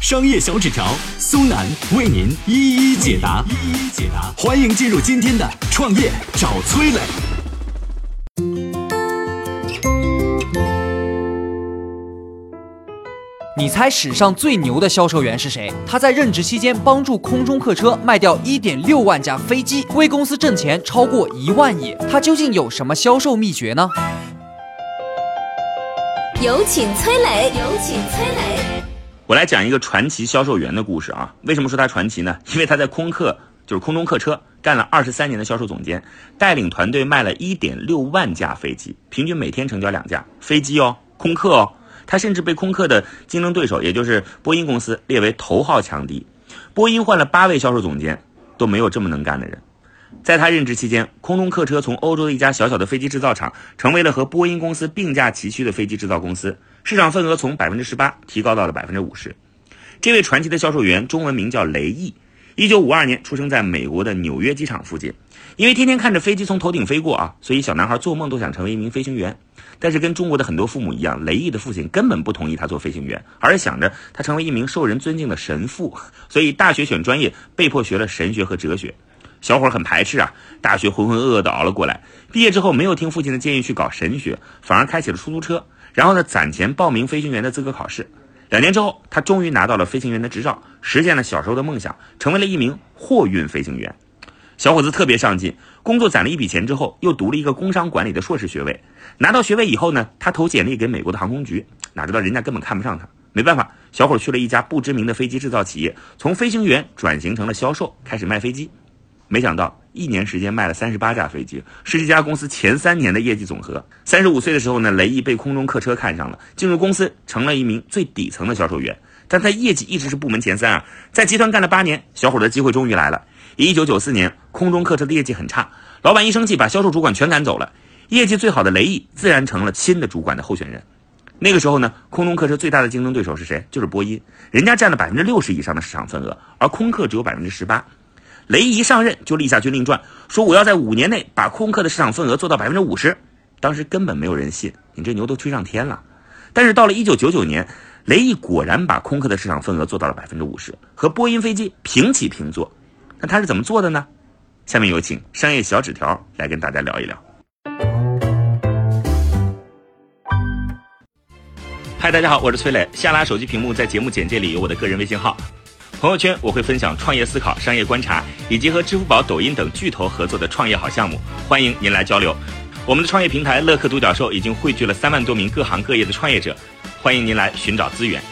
商业小纸条苏南为您一一解答，一一解答。欢迎进入今天的创业找崔磊。你猜史上最牛的销售员是谁？他在任职期间帮助空中客车卖掉一点六万架飞机，为公司挣钱超过一万亿。他究竟有什么销售秘诀呢？有请崔磊，有请崔磊。我来讲一个传奇销售员的故事啊。为什么说他传奇呢？因为他在空客，就是空中客车干了二十三年的销售总监，带领团队卖了一点六万架飞机，平均每天成交两架飞机哦，空客哦。他甚至被空客的竞争对手，也就是波音公司列为头号强敌。波音换了八位销售总监，都没有这么能干的人。在他任职期间，空中客车从欧洲的一家小小的飞机制造厂，成为了和波音公司并驾齐驱的飞机制造公司，市场份额从百分之十八提高到了百分之五十。这位传奇的销售员，中文名叫雷毅，一九五二年出生在美国的纽约机场附近。因为天天看着飞机从头顶飞过啊，所以小男孩做梦都想成为一名飞行员。但是跟中国的很多父母一样，雷毅的父亲根本不同意他做飞行员，而是想着他成为一名受人尊敬的神父。所以大学选专业，被迫学了神学和哲学。小伙很排斥啊，大学浑浑噩噩的熬了过来。毕业之后没有听父亲的建议去搞神学，反而开起了出租车。然后呢，攒钱报名飞行员的资格考试。两年之后，他终于拿到了飞行员的执照，实现了小时候的梦想，成为了一名货运飞行员。小伙子特别上进，工作攒了一笔钱之后，又读了一个工商管理的硕士学位。拿到学位以后呢，他投简历给美国的航空局，哪知道人家根本看不上他。没办法，小伙去了一家不知名的飞机制造企业，从飞行员转型成了销售，开始卖飞机。没想到一年时间卖了三十八架飞机，是这家公司前三年的业绩总和。三十五岁的时候呢，雷毅被空中客车看上了，进入公司成了一名最底层的销售员。但他业绩一直是部门前三啊，在集团干了八年，小伙的机会终于来了。一九九四年，空中客车的业绩很差，老板一生气，把销售主管全赶走了。业绩最好的雷毅自然成了新的主管的候选人。那个时候呢，空中客车最大的竞争对手是谁？就是波音，人家占了百分之六十以上的市场份额，而空客只有百分之十八。雷毅一上任就立下军令状，说我要在五年内把空客的市场份额做到百分之五十。当时根本没有人信，你这牛都吹上天了。但是到了一九九九年，雷毅果然把空客的市场份额做到了百分之五十，和波音飞机平起平坐。那他是怎么做的呢？下面有请商业小纸条来跟大家聊一聊。嗨，大家好，我是崔磊。下拉手机屏幕，在节目简介里有我的个人微信号。朋友圈我会分享创业思考、商业观察，以及和支付宝、抖音等巨头合作的创业好项目，欢迎您来交流。我们的创业平台乐客独角兽已经汇聚了三万多名各行各业的创业者，欢迎您来寻找资源。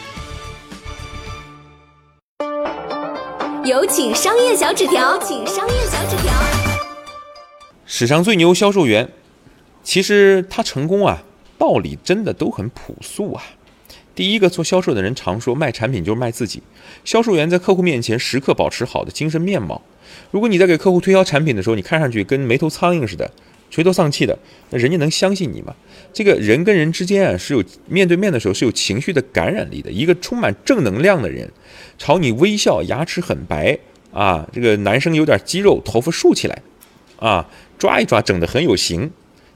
有请商业小纸条，请商业小纸条。史上最牛销售员，其实他成功啊，道理真的都很朴素啊。第一个做销售的人常说，卖产品就是卖自己。销售员在客户面前时刻保持好的精神面貌。如果你在给客户推销产品的时候，你看上去跟没头苍蝇似的，垂头丧气的，那人家能相信你吗？这个人跟人之间啊，是有面对面的时候是有情绪的感染力的。一个充满正能量的人，朝你微笑，牙齿很白啊，这个男生有点肌肉，头发竖起来，啊，抓一抓，整得很有型，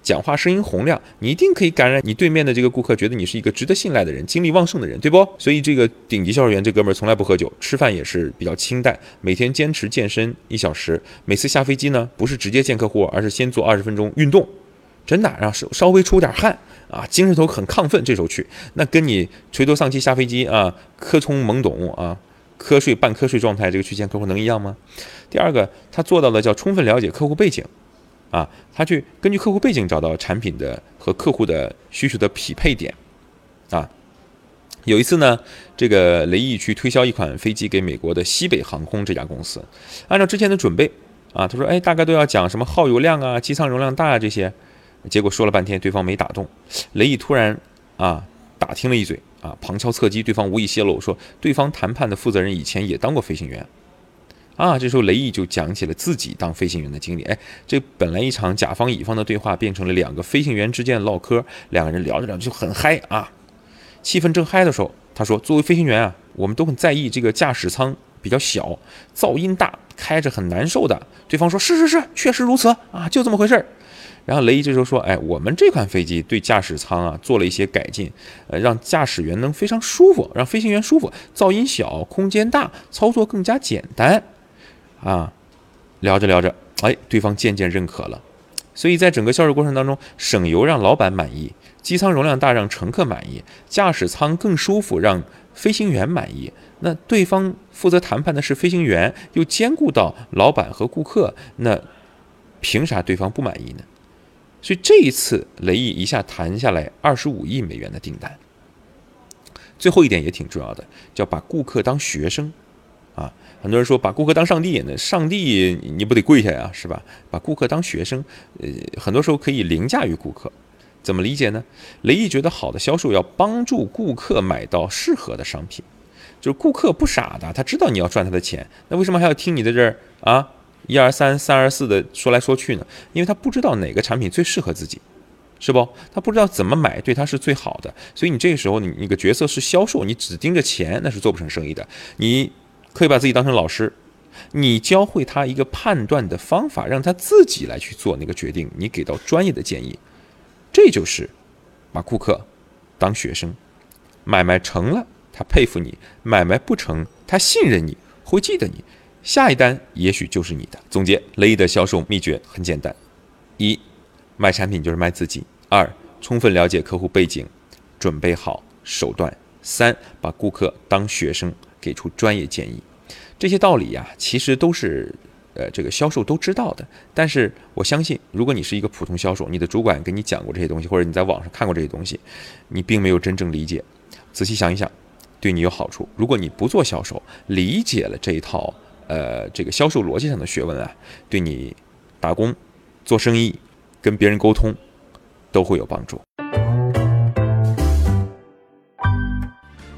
讲话声音洪亮，你一定可以感染你对面的这个顾客，觉得你是一个值得信赖的人，精力旺盛的人，对不？所以这个顶级销售员这哥们儿从来不喝酒，吃饭也是比较清淡，每天坚持健身一小时，每次下飞机呢，不是直接见客户，而是先做二十分钟运动。真的，让稍稍微出点汗啊，精神头很亢奋，这时候去，那跟你垂头丧气下飞机啊，瞌冲懵懂啊，瞌睡半瞌睡状态，这个去见客户能一样吗？第二个，他做到的叫充分了解客户背景，啊，他去根据客户背景找到产品的和客户的需求的匹配点，啊，有一次呢，这个雷毅去推销一款飞机给美国的西北航空这家公司，按照之前的准备，啊，他说，哎，大概都要讲什么耗油量啊，机舱容量大啊这些。结果说了半天，对方没打动。雷毅突然啊打听了一嘴啊，旁敲侧击，对方无意泄露说，对方谈判的负责人以前也当过飞行员，啊，这时候雷毅就讲起了自己当飞行员的经历。哎，这本来一场甲方乙方的对话，变成了两个飞行员之间的唠嗑，两个人聊着聊着就很嗨啊，气氛正嗨的时候，他说：“作为飞行员啊，我们都很在意这个驾驶舱比较小，噪音大，开着很难受的。”对方说：“是是是，确实如此啊，就这么回事儿。”然后雷毅这时候说：“哎，我们这款飞机对驾驶舱啊做了一些改进，呃，让驾驶员能非常舒服，让飞行员舒服，噪音小，空间大，操作更加简单。”啊，聊着聊着，哎，对方渐渐认可了。所以在整个销售过程当中，省油让老板满意，机舱容量大让乘客满意，驾驶舱更舒服让飞行员满意。那对方负责谈判的是飞行员，又兼顾到老板和顾客，那凭啥对方不满意呢？所以这一次雷毅一下谈下来二十五亿美元的订单。最后一点也挺重要的，叫把顾客当学生，啊，很多人说把顾客当上帝，那上帝你不得跪下呀，是吧？把顾客当学生，呃，很多时候可以凌驾于顾客。怎么理解呢？雷毅觉得好的销售要帮助顾客买到适合的商品，就是顾客不傻的，他知道你要赚他的钱，那为什么还要听你在这儿啊？一二三，三二四的说来说去呢，因为他不知道哪个产品最适合自己，是不？他不知道怎么买对他是最好的，所以你这个时候你你个角色是销售，你只盯着钱那是做不成生意的。你可以把自己当成老师，你教会他一个判断的方法，让他自己来去做那个决定，你给到专业的建议，这就是把顾客当学生。买卖成了，他佩服你；买卖不成，他信任你，会记得你。下一单也许就是你的。总结雷毅的销售秘诀很简单：一，卖产品就是卖自己；二，充分了解客户背景，准备好手段；三，把顾客当学生，给出专业建议。这些道理呀，其实都是呃这个销售都知道的。但是我相信，如果你是一个普通销售，你的主管跟你讲过这些东西，或者你在网上看过这些东西，你并没有真正理解。仔细想一想，对你有好处。如果你不做销售，理解了这一套。呃，这个销售逻辑上的学问啊，对你打工、做生意、跟别人沟通都会有帮助。